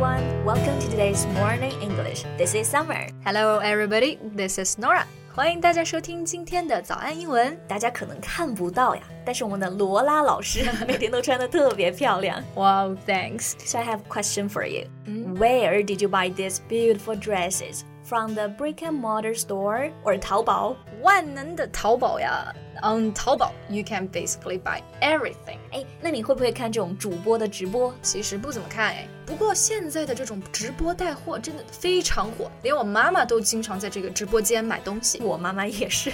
everyone. Welcome to today's Morning English. This is Summer. Hello, everybody. This is Nora. 欢迎大家收听今天的早安英文。大家可能看不到呀，但是我们的罗拉老师每天都穿的特别漂亮。Wow, thanks. So I have a question for you. Where did you buy these beautiful dresses? From the brick and mortar store or 淘宝？万能的淘宝呀！On 淘宝，you can basically buy everything。哎，那你会不会看这种主播的直播？其实不怎么看哎。不过现在的这种直播带货真的非常火，连我妈妈都经常在这个直播间买东西。我妈妈也是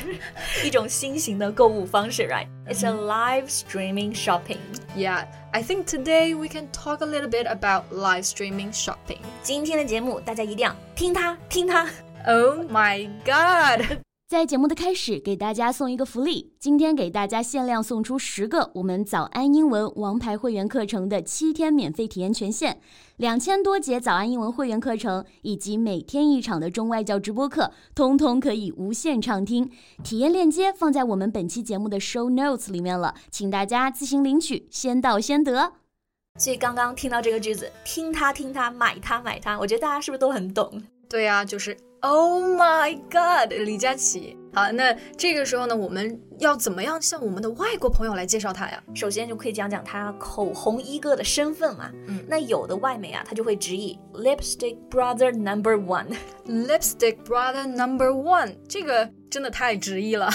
一种新型的购物方式，right？It's a live streaming shopping. Yeah, I think today we can talk a little bit about live streaming shopping. 今天的节目大家一定要听它，听它。Oh my god! 在节目的开始，给大家送一个福利。今天给大家限量送出十个我们早安英文王牌会员课程的七天免费体验权限，两千多节早安英文会员课程以及每天一场的中外教直播课，通通可以无限畅听。体验链接放在我们本期节目的 show notes 里面了，请大家自行领取，先到先得。所以刚刚听到这个句子，听它听它，买它买它，我觉得大家是不是都很懂？对呀，就是 Oh my God，李佳琦。好，那这个时候呢，我们要怎么样向我们的外国朋友来介绍他呀？首先就可以讲讲他口红一哥的身份嘛。嗯，那有的外媒啊，他就会直译 Lipstick Brother Number One，Lipstick Brother Number One，这个真的太直译了，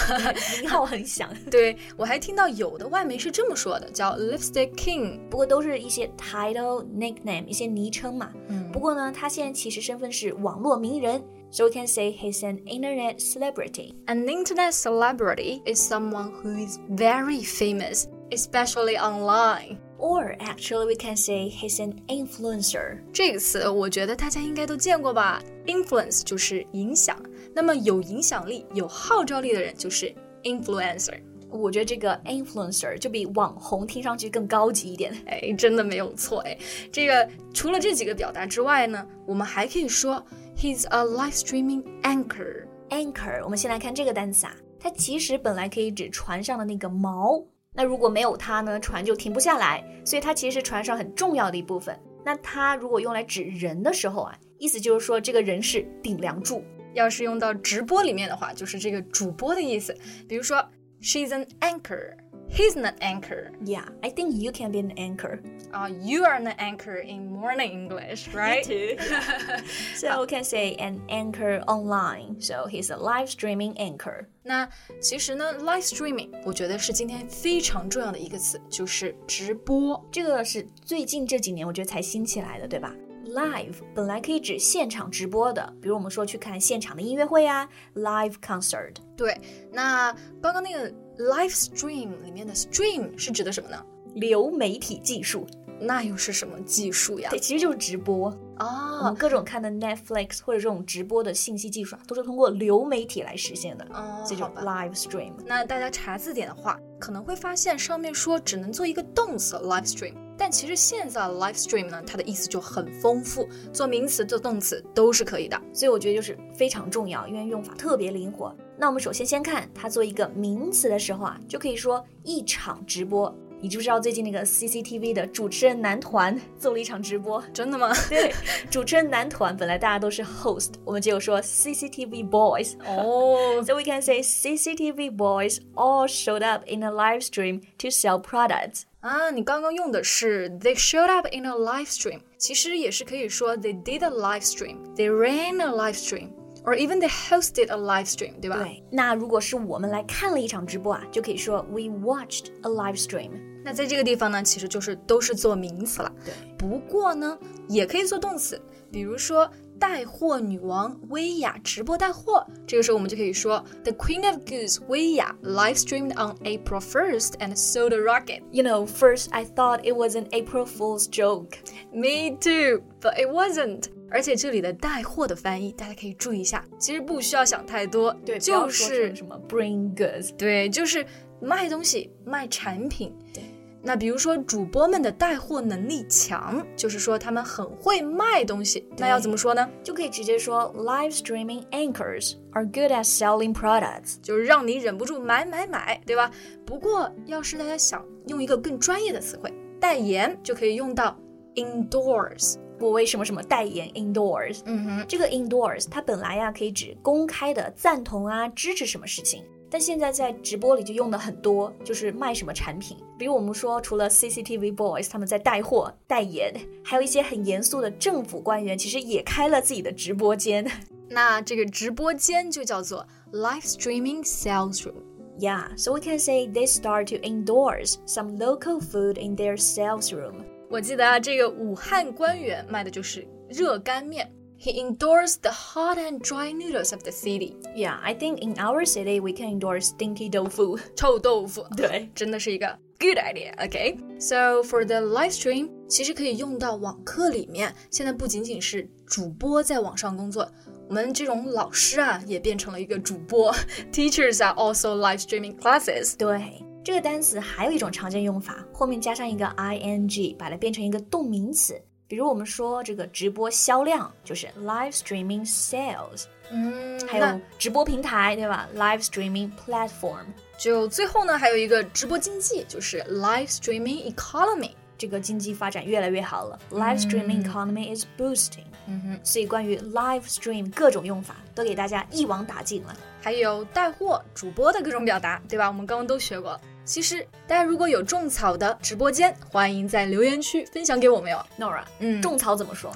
名号很响。对我还听到有的外媒是这么说的，叫 Lipstick King，不过都是一些 title nickname，一些昵称嘛。嗯，不过呢，他现在其实身份是网络名人。So we can say he's an internet celebrity. An internet celebrity is someone who is very famous, especially online. Or actually, we can say he's an influencer. 这个词我觉得大家应该都见过吧？Influence 就是影响，那么有影响力、有号召力的人就是 influencer。我觉得这个 influencer 就比网红听上去更高级一点。哎，真的没有错哎。这个除了这几个表达之外呢，我们还可以说 he's a live streaming anchor。anchor，我们先来看这个单词啊，它其实本来可以指船上的那个锚。那如果没有它呢，船就停不下来，所以它其实是船上很重要的一部分。那它如果用来指人的时候啊，意思就是说这个人是顶梁柱。要是用到直播里面的话，就是这个主播的意思。比如说。She's an anchor. He's an anchor. Yeah, I think you can be an anchor. Uh, you are an anchor in morning English, right? Me too. so we can say an anchor online. So he's a live streaming anchor. 那其实呢，live streaming 我觉得是今天非常重要的一个词，就是直播。这个是最近这几年我觉得才兴起来的，对吧？Live 本来可以指现场直播的，比如我们说去看现场的音乐会啊，live concert。对，那刚刚那个 live stream 里面的 stream 是指的什么呢？流媒体技术。那又是什么技术呀？对，其实就是直播啊。我们各种看的 Netflix 或者这种直播的信息技术啊，都是通过流媒体来实现的。哦，这种 live stream。那大家查字典的话，可能会发现上面说只能做一个动词 live stream，但其实现在 live stream 呢，它的意思就很丰富，做名词做动词都是可以的。所以我觉得就是非常重要，因为用法特别灵活。那我们首先先看它做一个名词的时候啊，就可以说一场直播。你知不知道最近那个 CCTV 的主持人男团做了一场直播？真的吗？对，主持人男团本来大家都是 host，我们只有说 CCTV boys。哦，So we can say CCTV boys all showed up in a live stream to sell products。啊，你刚刚用的是 they showed up in a live stream，其实也是可以说 they did a live stream，they ran a live stream。or even they hosted a live stream，对吧？对。那如果是我们来看了一场直播啊，就可以说 we watched a live stream。 那在这个地方呢，其实就是都是做名词了。对。不过呢，也可以做动词，比如说带货女王薇娅直播带货，这个时候我们就可以说 The Queen of Goods 薇娅 live streamed on April 1st and sold a rocket. You know, first I thought it was an April Fool's joke. Me too, but it wasn't. 而且这里的带货的翻译，大家可以注意一下，其实不需要想太多，对，就是什么 bring goods，对，就是卖东西、卖产品。对，那比如说主播们的带货能力强，就是说他们很会卖东西。那要怎么说呢？就可以直接说 live streaming anchors are good at selling products，就是让你忍不住买买买，对吧？不过要是大家想用一个更专业的词汇，代言就可以用到 endorse。我为什么什么代言 endorse？嗯哼，这个 indoors 它本来呀可以指公开的赞同啊、支持什么事情，但现在在直播里就用的很多，就是卖什么产品。比如我们说，除了 CCTV Boys 他们在带货代言，还有一些很严肃的政府官员，其实也开了自己的直播间。那这个直播间就叫做 live streaming sales room。Yeah, so we can say they start to endorse some local food in their sales room. 我记得啊，这个武汉官员卖的就是热干面。He endorsed the hot and dry noodles of the city. Yeah, I think in our city we can endorse stinky tofu. 臭豆腐，对，真的是一个 good idea. Okay, so for the live stream，其实可以用到网课里面。现在不仅仅是主播在网上工作，我们这种老师啊也变成了一个主播。Teachers are also live streaming classes. 对，这个单词还有一种常见用法，后面加上一个 ing，把它变成一个动名词。 比如我们说这个直播销量就是 live streaming sales，嗯，还有直播平台对吧？live streaming platform。就最后呢，还有一个直播经济，就是 live streaming economy。这个经济发展越来越好了、l i v e streaming economy is boosting。嗯哼，所以关于 live stream 各种用法都给大家一网打尽了。还有带货、主播的各种表达，对吧？我们刚刚都学过。其实大家如果有种草的直播间，欢迎在留言区分享给我们哟。Nora，嗯种草怎么说？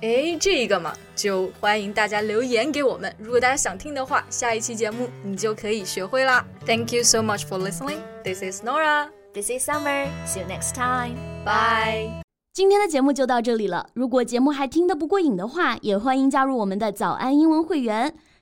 哎，这个嘛，就欢迎大家留言给我们。如果大家想听的话，下一期节目你就可以学会啦。Thank you so much for listening. This is Nora. This is Summer. See you next time. Bye. 今天的节目就到这里了。如果节目还听得不过瘾的话，也欢迎加入我们的早安英文会员。